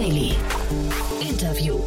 Daily. Interview.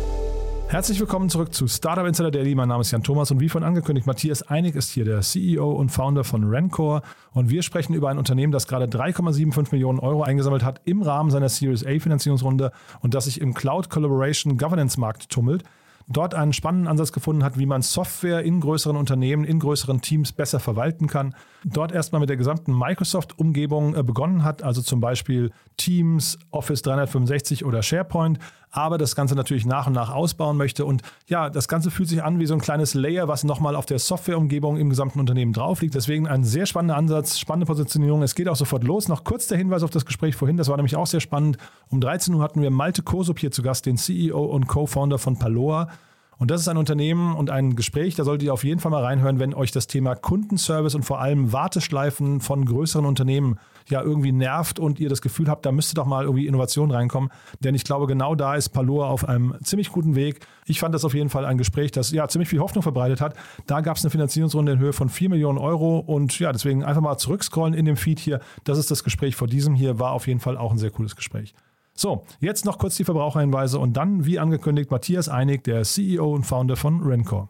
Herzlich willkommen zurück zu Startup Insider Daily. Mein Name ist Jan Thomas und wie von angekündigt, Matthias Einig ist hier der CEO und Founder von Rancor und wir sprechen über ein Unternehmen, das gerade 3,75 Millionen Euro eingesammelt hat im Rahmen seiner Series A Finanzierungsrunde und das sich im Cloud Collaboration Governance Markt tummelt dort einen spannenden Ansatz gefunden hat, wie man Software in größeren Unternehmen, in größeren Teams besser verwalten kann. Dort erstmal mit der gesamten Microsoft-Umgebung äh, begonnen hat, also zum Beispiel Teams, Office 365 oder SharePoint, aber das Ganze natürlich nach und nach ausbauen möchte. Und ja, das Ganze fühlt sich an wie so ein kleines Layer, was nochmal auf der Softwareumgebung im gesamten Unternehmen drauf liegt. Deswegen ein sehr spannender Ansatz, spannende Positionierung. Es geht auch sofort los. Noch kurz der Hinweis auf das Gespräch vorhin, das war nämlich auch sehr spannend. Um 13 Uhr hatten wir Malte Kosup hier zu Gast, den CEO und Co-Founder von Paloa. Und das ist ein Unternehmen und ein Gespräch, da solltet ihr auf jeden Fall mal reinhören, wenn euch das Thema Kundenservice und vor allem Warteschleifen von größeren Unternehmen ja irgendwie nervt und ihr das Gefühl habt, da müsste doch mal irgendwie Innovation reinkommen. Denn ich glaube, genau da ist Paloa auf einem ziemlich guten Weg. Ich fand das auf jeden Fall ein Gespräch, das ja ziemlich viel Hoffnung verbreitet hat. Da gab es eine Finanzierungsrunde in Höhe von 4 Millionen Euro und ja, deswegen einfach mal zurückscrollen in dem Feed hier. Das ist das Gespräch vor diesem hier, war auf jeden Fall auch ein sehr cooles Gespräch. So, jetzt noch kurz die Verbraucherhinweise und dann, wie angekündigt, Matthias Einig, der CEO und Founder von Rencor.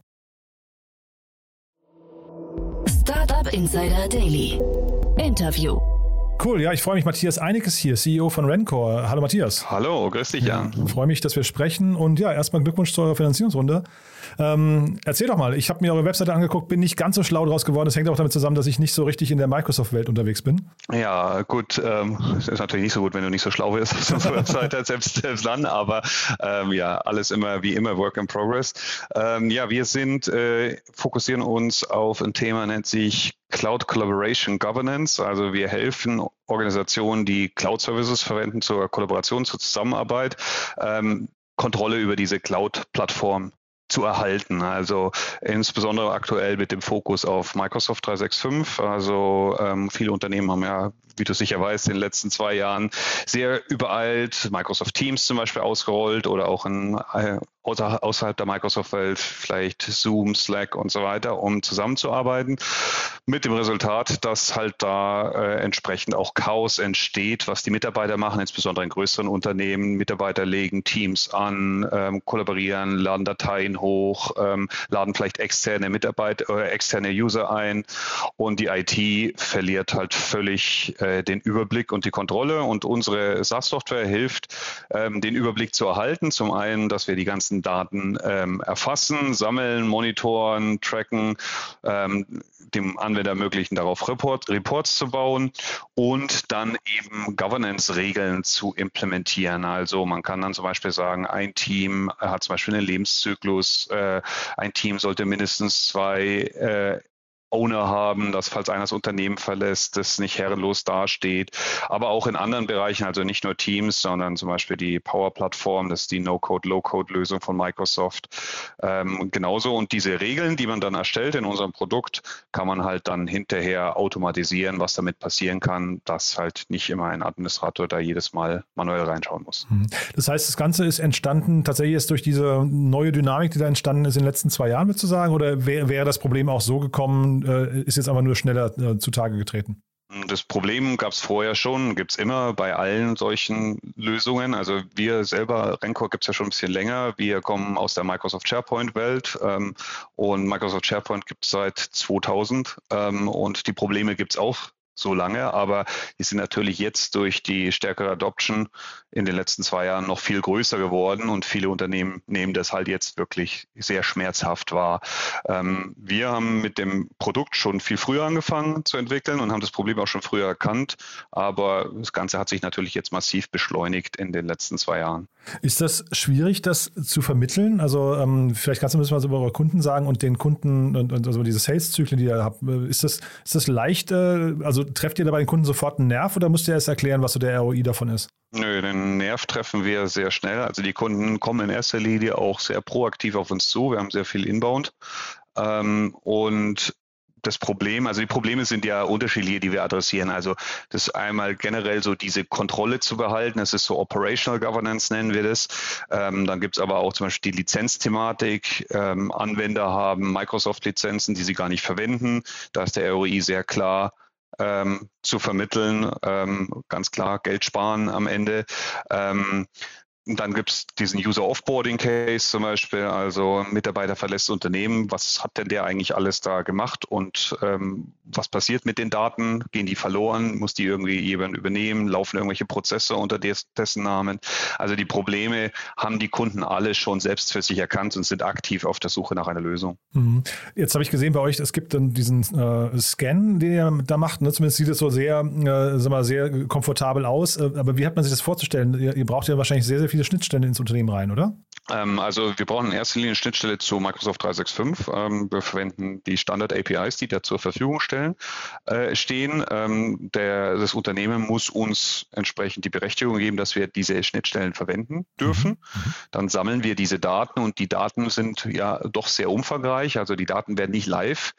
Startup Insider Daily. Interview. Cool, ja, ich freue mich. Matthias Einig ist hier, CEO von Rencor. Hallo Matthias. Hallo, grüß dich, Jan. Ja, freue mich, dass wir sprechen und ja, erstmal Glückwunsch zu eurer Finanzierungsrunde. Ähm, erzähl doch mal, ich habe mir eure Webseite angeguckt, bin nicht ganz so schlau draus geworden. Das hängt auch damit zusammen, dass ich nicht so richtig in der Microsoft-Welt unterwegs bin. Ja, gut, ähm, ist natürlich nicht so gut, wenn du nicht so schlau bist auf unserer Webseite, selbst, selbst dann, aber ähm, ja, alles immer wie immer Work in Progress. Ähm, ja, wir sind, äh, fokussieren uns auf ein Thema, nennt sich Cloud Collaboration Governance. Also wir helfen Organisationen, die Cloud Services verwenden zur Kollaboration, zur Zusammenarbeit, ähm, Kontrolle über diese Cloud-Plattform zu erhalten. Also insbesondere aktuell mit dem Fokus auf Microsoft 365. Also ähm, viele Unternehmen haben ja, wie du sicher weißt, in den letzten zwei Jahren sehr übereilt Microsoft Teams zum Beispiel ausgerollt oder auch in äh, außer, außerhalb der Microsoft-Welt, vielleicht Zoom, Slack und so weiter, um zusammenzuarbeiten. Mit dem Resultat, dass halt da äh, entsprechend auch Chaos entsteht, was die Mitarbeiter machen, insbesondere in größeren Unternehmen. Mitarbeiter legen Teams an, ähm, kollaborieren, laden Dateien hoch, ähm, laden vielleicht externe Mitarbeiter äh, externe User ein und die IT verliert halt völlig äh, den Überblick und die Kontrolle. Und unsere SaaS-Software hilft, ähm, den Überblick zu erhalten. Zum einen, dass wir die ganzen Daten ähm, erfassen, sammeln, monitoren, tracken, ähm, dem Anwender ermöglichen, darauf Report, Reports zu bauen und dann eben Governance-Regeln zu implementieren. Also man kann dann zum Beispiel sagen, ein Team hat zum Beispiel einen Lebenszyklus, äh, ein Team sollte mindestens zwei äh, Owner haben, dass falls einer das Unternehmen verlässt, das nicht herrenlos dasteht. Aber auch in anderen Bereichen, also nicht nur Teams, sondern zum Beispiel die Power-Plattform, das ist die No-Code, Low-Code-Lösung von Microsoft. Ähm, genauso. Und diese Regeln, die man dann erstellt in unserem Produkt, kann man halt dann hinterher automatisieren, was damit passieren kann, dass halt nicht immer ein Administrator da jedes Mal manuell reinschauen muss. Mhm. Das heißt, das Ganze ist entstanden tatsächlich jetzt durch diese neue Dynamik, die da entstanden ist in den letzten zwei Jahren, würdest du sagen? Oder wäre wär das Problem auch so gekommen, äh, ist jetzt aber nur schneller äh, zutage getreten. Das Problem gab es vorher schon, gibt es immer bei allen solchen Lösungen. Also wir selber, Rencor gibt es ja schon ein bisschen länger. Wir kommen aus der Microsoft SharePoint-Welt ähm, und Microsoft SharePoint gibt es seit 2000 ähm, und die Probleme gibt es auch so lange, aber die sind natürlich jetzt durch die stärkere Adoption in den letzten zwei Jahren noch viel größer geworden und viele Unternehmen nehmen das halt jetzt wirklich sehr schmerzhaft wahr. Ähm, wir haben mit dem Produkt schon viel früher angefangen zu entwickeln und haben das Problem auch schon früher erkannt, aber das Ganze hat sich natürlich jetzt massiv beschleunigt in den letzten zwei Jahren. Ist das schwierig, das zu vermitteln? Also ähm, vielleicht kannst du ein bisschen was über eure Kunden sagen und den Kunden und, und also diese Sales-Zyklen, die ihr habt. Ist das, ist das leicht, äh, also trefft ihr dabei den Kunden sofort einen Nerv oder müsst ihr erst erklären, was so der ROI davon ist? Nö, den Nerv treffen wir sehr schnell. Also die Kunden kommen in erster Linie auch sehr proaktiv auf uns zu. Wir haben sehr viel Inbound. Ähm, und das Problem, also die Probleme sind ja unterschiedliche, die wir adressieren. Also das ist einmal generell so diese Kontrolle zu behalten. Das ist so Operational Governance nennen wir das. Ähm, dann gibt es aber auch zum Beispiel die Lizenzthematik. Ähm, Anwender haben Microsoft-Lizenzen, die sie gar nicht verwenden. Da ist der ROI sehr klar ähm, zu vermitteln. Ähm, ganz klar Geld sparen am Ende. Ähm, dann gibt es diesen User Offboarding Case zum Beispiel, also Mitarbeiter verlässt Unternehmen, was hat denn der eigentlich alles da gemacht und ähm, was passiert mit den Daten? Gehen die verloren? Muss die irgendwie jemand übernehmen? Laufen irgendwelche Prozesse unter des, dessen Namen? Also die Probleme haben die Kunden alle schon selbst für sich erkannt und sind aktiv auf der Suche nach einer Lösung. Mhm. Jetzt habe ich gesehen bei euch, es gibt dann diesen äh, Scan, den ihr da macht. Ne? Zumindest sieht es so sehr, äh, sag mal, sehr komfortabel aus. Äh, aber wie hat man sich das vorzustellen? Ihr, ihr braucht ja wahrscheinlich sehr, sehr viele Schnittstellen ins Unternehmen rein, oder? Ähm, also wir brauchen in erster Linie eine Schnittstelle zu Microsoft 365. Ähm, wir verwenden die Standard-APIs, die da zur Verfügung stellen, äh, stehen. Ähm, der, das Unternehmen muss uns entsprechend die Berechtigung geben, dass wir diese Schnittstellen verwenden dürfen. Mhm. mhm. Dann sammeln wir diese Daten und die Daten sind ja doch sehr umfangreich. Also die Daten werden nicht live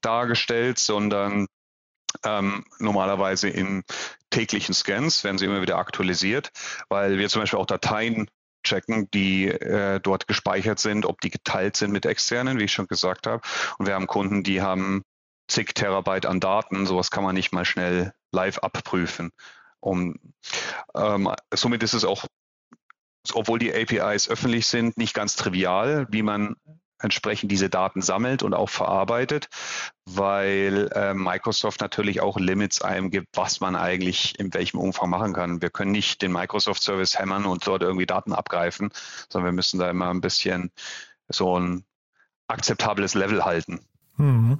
dargestellt, sondern ähm, normalerweise in täglichen Scans werden sie immer wieder aktualisiert, weil wir zum Beispiel auch Dateien checken, die äh, dort gespeichert sind, ob die geteilt sind mit externen, wie ich schon gesagt habe. Und wir haben Kunden, die haben zig Terabyte an Daten. Sowas kann man nicht mal schnell live abprüfen. Um, ähm, somit ist es auch, obwohl die APIs öffentlich sind, nicht ganz trivial, wie man entsprechend diese Daten sammelt und auch verarbeitet, weil äh, Microsoft natürlich auch Limits einem gibt, was man eigentlich in welchem Umfang machen kann. Wir können nicht den Microsoft Service hämmern und dort irgendwie Daten abgreifen, sondern wir müssen da immer ein bisschen so ein akzeptables Level halten. Mhm.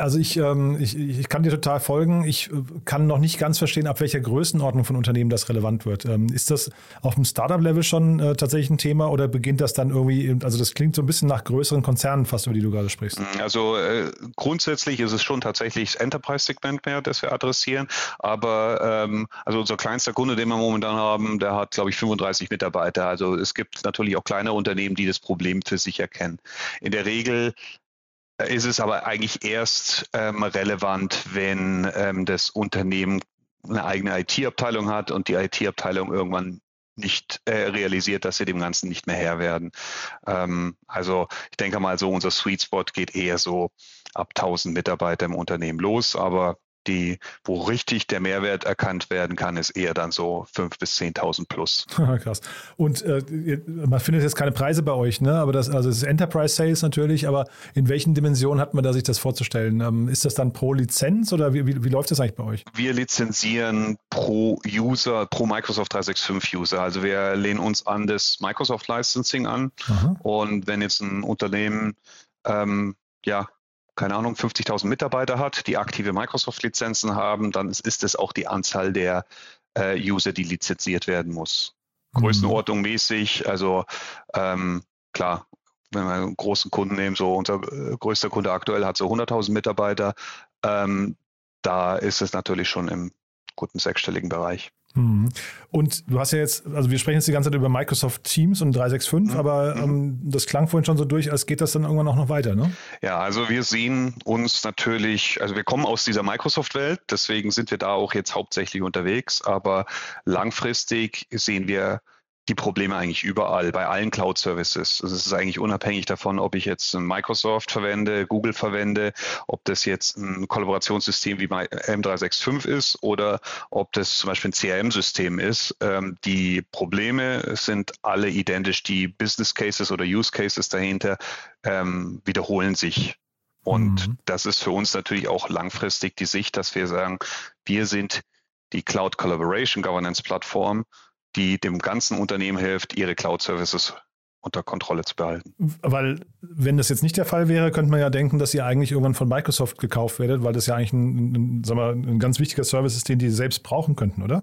Also ich, ähm, ich, ich kann dir total folgen. Ich äh, kann noch nicht ganz verstehen, ab welcher Größenordnung von Unternehmen das relevant wird. Ähm, ist das auf dem Startup-Level schon äh, tatsächlich ein Thema oder beginnt das dann irgendwie, also das klingt so ein bisschen nach größeren Konzernen fast, über die du gerade sprichst. Also äh, grundsätzlich ist es schon tatsächlich das Enterprise-Segment mehr, das wir adressieren. Aber ähm, also unser kleinster Kunde, den wir momentan haben, der hat, glaube ich, 35 Mitarbeiter. Also es gibt natürlich auch kleine Unternehmen, die das Problem für sich erkennen. In der Regel ist es aber eigentlich erst ähm, relevant, wenn ähm, das Unternehmen eine eigene IT-Abteilung hat und die IT-Abteilung irgendwann nicht äh, realisiert, dass sie dem Ganzen nicht mehr Herr werden. Ähm, also ich denke mal so, unser Sweet Spot geht eher so ab 1000 Mitarbeiter im Unternehmen los, aber die, wo richtig der Mehrwert erkannt werden kann, ist eher dann so 5.000 bis 10.000 plus. Krass. Und äh, man findet jetzt keine Preise bei euch, ne? Aber das, also es ist Enterprise Sales natürlich, aber in welchen Dimensionen hat man da sich das vorzustellen? Ähm, ist das dann pro Lizenz oder wie, wie, wie, läuft das eigentlich bei euch? Wir lizenzieren pro User, pro Microsoft 365 User. Also wir lehnen uns an das Microsoft Licensing an. Aha. Und wenn jetzt ein Unternehmen ähm, ja, keine Ahnung, 50.000 Mitarbeiter hat, die aktive Microsoft-Lizenzen haben, dann ist, es auch die Anzahl der äh, User, die lizenziert werden muss. Mhm. Größenordnung mäßig, also ähm, klar, wenn wir einen großen Kunden nehmen, so unser äh, größter Kunde aktuell hat so 100.000 Mitarbeiter, ähm, da ist es natürlich schon im guten sechsstelligen Bereich. Mhm. Und du hast ja jetzt, also wir sprechen jetzt die ganze Zeit über Microsoft Teams und 365, mhm. aber mhm. ähm, das klang vorhin schon so durch, als geht das dann irgendwann auch noch weiter, ne? Ja, also wir sehen uns natürlich, also wir kommen aus dieser Microsoft-Welt, deswegen sind wir da auch jetzt hauptsächlich unterwegs, aber langfristig sehen wir die Probleme eigentlich überall, bei allen Cloud-Services. Es ist eigentlich unabhängig davon, ob ich jetzt Microsoft verwende, Google verwende, ob das jetzt ein Kollaborationssystem wie M365 ist oder ob das zum Beispiel ein CRM-System ist. Ähm, die Probleme sind alle identisch. Die Business Cases oder Use Cases dahinter ähm, wiederholen sich. Und mhm. das ist für uns natürlich auch langfristig die Sicht, dass wir sagen, wir sind die Cloud Collaboration Governance Plattform die dem ganzen Unternehmen hilft, ihre Cloud-Services unter Kontrolle zu behalten. Weil, wenn das jetzt nicht der Fall wäre, könnte man ja denken, dass ihr eigentlich irgendwann von Microsoft gekauft werdet, weil das ja eigentlich ein, ein, sagen wir, ein ganz wichtiger Service ist, den die selbst brauchen könnten, oder?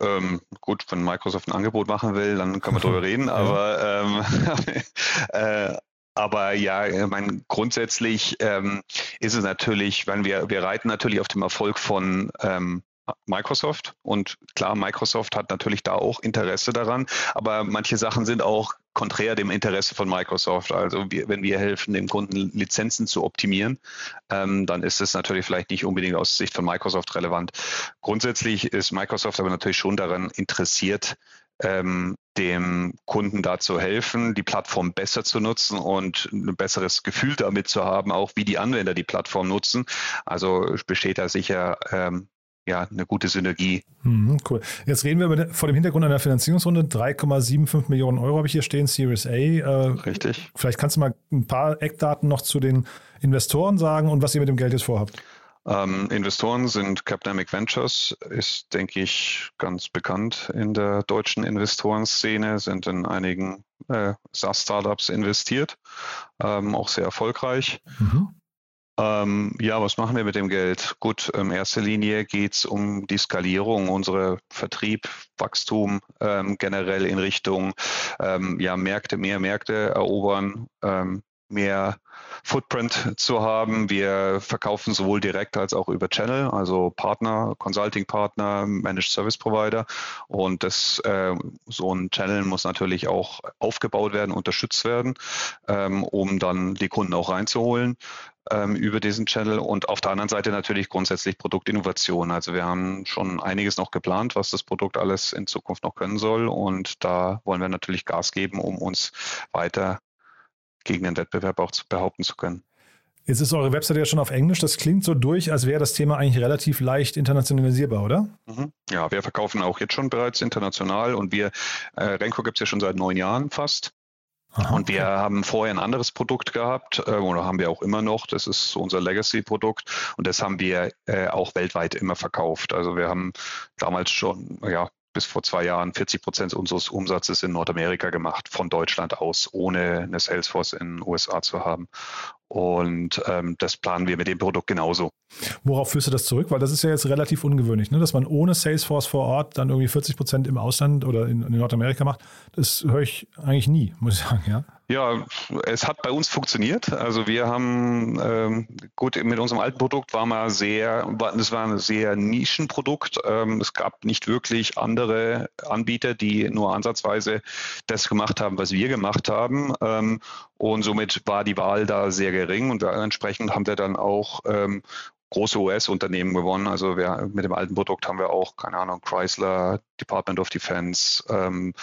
Ähm, gut, wenn Microsoft ein Angebot machen will, dann können wir drüber reden, aber ähm, äh, aber ja, ich meine, grundsätzlich ähm, ist es natürlich, wenn wir, wir reiten natürlich auf dem Erfolg von ähm, Microsoft. Und klar, Microsoft hat natürlich da auch Interesse daran, aber manche Sachen sind auch konträr dem Interesse von Microsoft. Also wir, wenn wir helfen, dem Kunden Lizenzen zu optimieren, ähm, dann ist es natürlich vielleicht nicht unbedingt aus Sicht von Microsoft relevant. Grundsätzlich ist Microsoft aber natürlich schon daran interessiert, ähm, dem Kunden dazu helfen, die Plattform besser zu nutzen und ein besseres Gefühl damit zu haben, auch wie die Anwender die Plattform nutzen. Also besteht da sicher ähm, ja, eine gute Synergie. Mhm, cool. Jetzt reden wir über, vor dem Hintergrund einer Finanzierungsrunde. 3,75 Millionen Euro habe ich hier stehen, Series A. Äh, Richtig. Vielleicht kannst du mal ein paar Eckdaten noch zu den Investoren sagen und was ihr mit dem Geld jetzt vorhabt. Ähm, Investoren sind Capdemic Ventures, ist, denke ich, ganz bekannt in der deutschen Investorenszene, sind in einigen äh, SaaS-Startups investiert, ähm, auch sehr erfolgreich. Mhm. Ähm, ja, was machen wir mit dem Geld? Gut, in erster Linie geht es um die Skalierung, unserer Vertrieb, Wachstum ähm, generell in Richtung ähm, ja, Märkte, mehr Märkte erobern, ähm, mehr Footprint zu haben. Wir verkaufen sowohl direkt als auch über Channel, also Partner, Consulting-Partner, Managed Service Provider. Und das, äh, so ein Channel muss natürlich auch aufgebaut werden, unterstützt werden, ähm, um dann die Kunden auch reinzuholen ähm, über diesen Channel und auf der anderen Seite natürlich grundsätzlich Produktinnovation. Also wir haben schon einiges noch geplant, was das Produkt alles in Zukunft noch können soll und da wollen wir natürlich Gas geben, um uns weiter gegen den Wettbewerb auch zu behaupten zu können. Jetzt ist eure Webseite ja schon auf Englisch. Das klingt so durch, als wäre das Thema eigentlich relativ leicht internationalisierbar, oder? Mhm. Ja, wir verkaufen auch jetzt schon bereits international und wir, äh, Renko gibt es ja schon seit neun Jahren fast. Aha, und wir okay. haben vorher ein anderes Produkt gehabt, äh, oder haben wir auch immer noch. Das ist unser Legacy-Produkt und das haben wir äh, auch weltweit immer verkauft. Also wir haben damals schon ja, bis vor zwei Jahren 40 Prozent unseres Umsatzes in Nordamerika gemacht, von Deutschland aus, ohne eine Salesforce in den USA zu haben. Und ähm, das planen wir mit dem Produkt genauso. Worauf führst du das zurück? Weil das ist ja jetzt relativ ungewöhnlich, ne? dass man ohne Salesforce vor Ort dann irgendwie 40 Prozent im Ausland oder in, in Nordamerika macht. Das höre ich eigentlich nie, muss ich sagen. Ja? Ja, es hat bei uns funktioniert. Also wir haben ähm, gut mit unserem alten Produkt war mal sehr, das war ein sehr Nischenprodukt. Ähm, es gab nicht wirklich andere Anbieter, die nur ansatzweise das gemacht haben, was wir gemacht haben. Ähm, und somit war die Wahl da sehr gering und entsprechend haben wir dann auch ähm, große US-Unternehmen gewonnen. Also wir, mit dem alten Produkt haben wir auch, keine Ahnung, Chrysler, Department of Defense, ähm,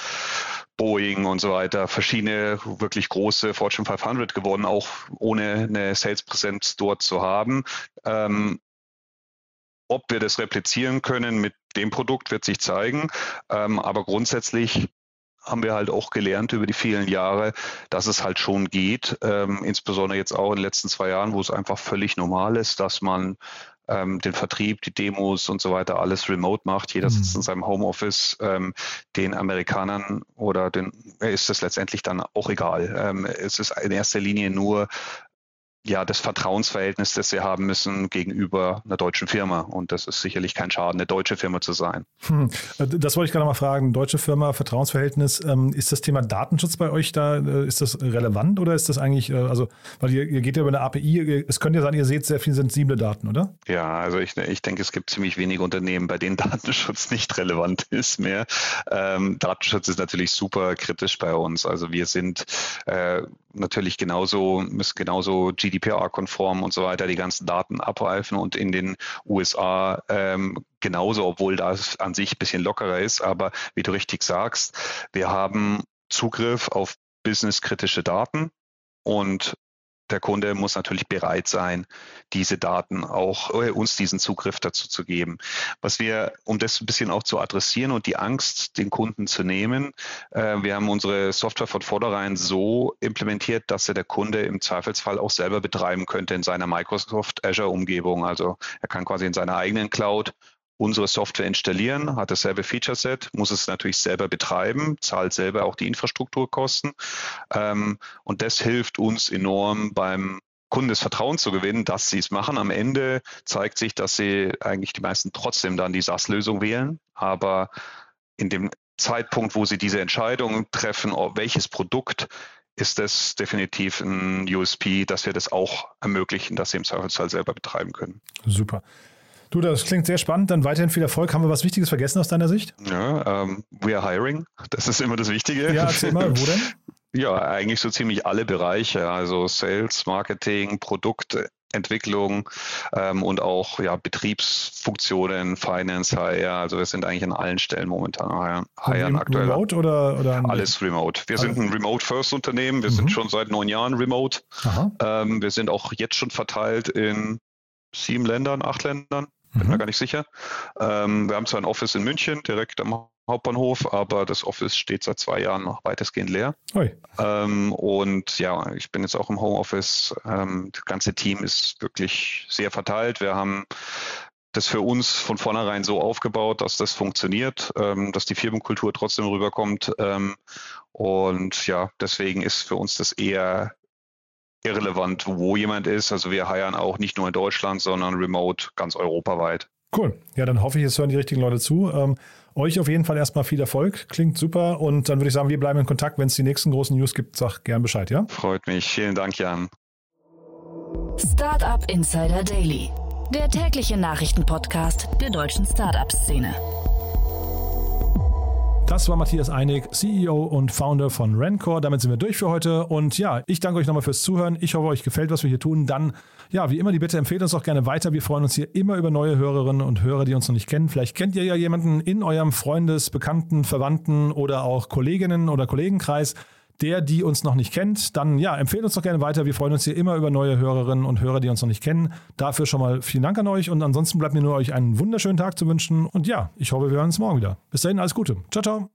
Boeing und so weiter, verschiedene wirklich große Fortune 500 gewonnen, auch ohne eine Sales-Präsenz dort zu haben. Ähm, ob wir das replizieren können mit dem Produkt, wird sich zeigen. Ähm, aber grundsätzlich haben wir halt auch gelernt über die vielen Jahre, dass es halt schon geht, ähm, insbesondere jetzt auch in den letzten zwei Jahren, wo es einfach völlig normal ist, dass man ähm, den Vertrieb, die Demos und so weiter alles remote macht. Jeder sitzt mhm. in seinem Homeoffice. Ähm, den Amerikanern oder den ist es letztendlich dann auch egal. Ähm, es ist in erster Linie nur ja, das Vertrauensverhältnis, das sie haben müssen gegenüber einer deutschen Firma. Und das ist sicherlich kein Schaden, eine deutsche Firma zu sein. Hm. Das wollte ich gerade mal fragen. Deutsche Firma, Vertrauensverhältnis. Ähm, ist das Thema Datenschutz bei euch da, äh, ist das relevant oder ist das eigentlich, äh, also, weil ihr, ihr geht ja über eine API, es könnte ja sein, ihr seht sehr viel sensible Daten, oder? Ja, also ich, ich denke, es gibt ziemlich wenige Unternehmen, bei denen Datenschutz nicht relevant ist mehr. Ähm, Datenschutz ist natürlich super kritisch bei uns. Also wir sind äh, natürlich genauso, müssen genauso GDPR-konform und so weiter die ganzen Daten abreifen und in den USA ähm, genauso, obwohl das an sich ein bisschen lockerer ist. Aber wie du richtig sagst, wir haben Zugriff auf businesskritische Daten und der Kunde muss natürlich bereit sein, diese Daten auch äh, uns diesen Zugriff dazu zu geben. Was wir, um das ein bisschen auch zu adressieren und die Angst den Kunden zu nehmen, äh, wir haben unsere Software von vornherein so implementiert, dass er der Kunde im Zweifelsfall auch selber betreiben könnte in seiner Microsoft Azure Umgebung. Also er kann quasi in seiner eigenen Cloud unsere Software installieren, hat dasselbe Feature Set, muss es natürlich selber betreiben, zahlt selber auch die Infrastrukturkosten. Ähm, und das hilft uns enorm beim Kunden das Vertrauen zu gewinnen, dass sie es machen. Am Ende zeigt sich, dass sie eigentlich die meisten trotzdem dann die SaaS-Lösung wählen. Aber in dem Zeitpunkt, wo sie diese Entscheidung treffen, welches Produkt ist das definitiv ein USP, dass wir das auch ermöglichen, dass sie im Zweifelsfall selber betreiben können. Super. Du, das klingt sehr spannend. Dann weiterhin viel Erfolg. Haben wir was Wichtiges vergessen aus deiner Sicht? Ja, um, ähm, we are hiring. Das ist immer das Wichtige. Ja, erzähl mal, wo denn? Ja, eigentlich so ziemlich alle Bereiche, also Sales, Marketing, Produktentwicklung ähm, und auch ja, Betriebsfunktionen, Finance, HR. Also wir sind eigentlich an allen Stellen momentan hiren aktuell. Remote oder, oder alles remote. Wir sind ein Remote-First-Unternehmen. Wir mhm. sind schon seit neun Jahren remote. Ähm, wir sind auch jetzt schon verteilt in sieben Ländern, acht Ländern. Bin mhm. mir gar nicht sicher. Ähm, wir haben zwar ein Office in München, direkt am Hauptbahnhof, aber das Office steht seit zwei Jahren noch weitestgehend leer. Ähm, und ja, ich bin jetzt auch im Homeoffice. Ähm, das ganze Team ist wirklich sehr verteilt. Wir haben das für uns von vornherein so aufgebaut, dass das funktioniert, ähm, dass die Firmenkultur trotzdem rüberkommt. Ähm, und ja, deswegen ist für uns das eher irrelevant, wo jemand ist. Also wir heiern auch nicht nur in Deutschland, sondern remote ganz europaweit. Cool. Ja, dann hoffe ich, es hören die richtigen Leute zu. Ähm, euch auf jeden Fall erstmal viel Erfolg. Klingt super. Und dann würde ich sagen, wir bleiben in Kontakt. Wenn es die nächsten großen News gibt, sag gern Bescheid, ja? Freut mich. Vielen Dank, Jan. Startup Insider Daily. Der tägliche Nachrichtenpodcast der deutschen Startup-Szene. Das war Matthias Einig, CEO und Founder von Rancor. Damit sind wir durch für heute. Und ja, ich danke euch nochmal fürs Zuhören. Ich hoffe, euch gefällt, was wir hier tun. Dann, ja, wie immer, die Bitte empfehlt uns auch gerne weiter. Wir freuen uns hier immer über neue Hörerinnen und Hörer, die uns noch nicht kennen. Vielleicht kennt ihr ja jemanden in eurem Freundes-, Bekannten-, Verwandten oder auch Kolleginnen- oder Kollegenkreis, der, die uns noch nicht kennt, dann ja, empfehlt uns doch gerne weiter. Wir freuen uns hier immer über neue Hörerinnen und Hörer, die uns noch nicht kennen. Dafür schon mal vielen Dank an euch und ansonsten bleibt mir nur euch einen wunderschönen Tag zu wünschen und ja, ich hoffe, wir hören uns morgen wieder. Bis dahin, alles Gute. Ciao, ciao.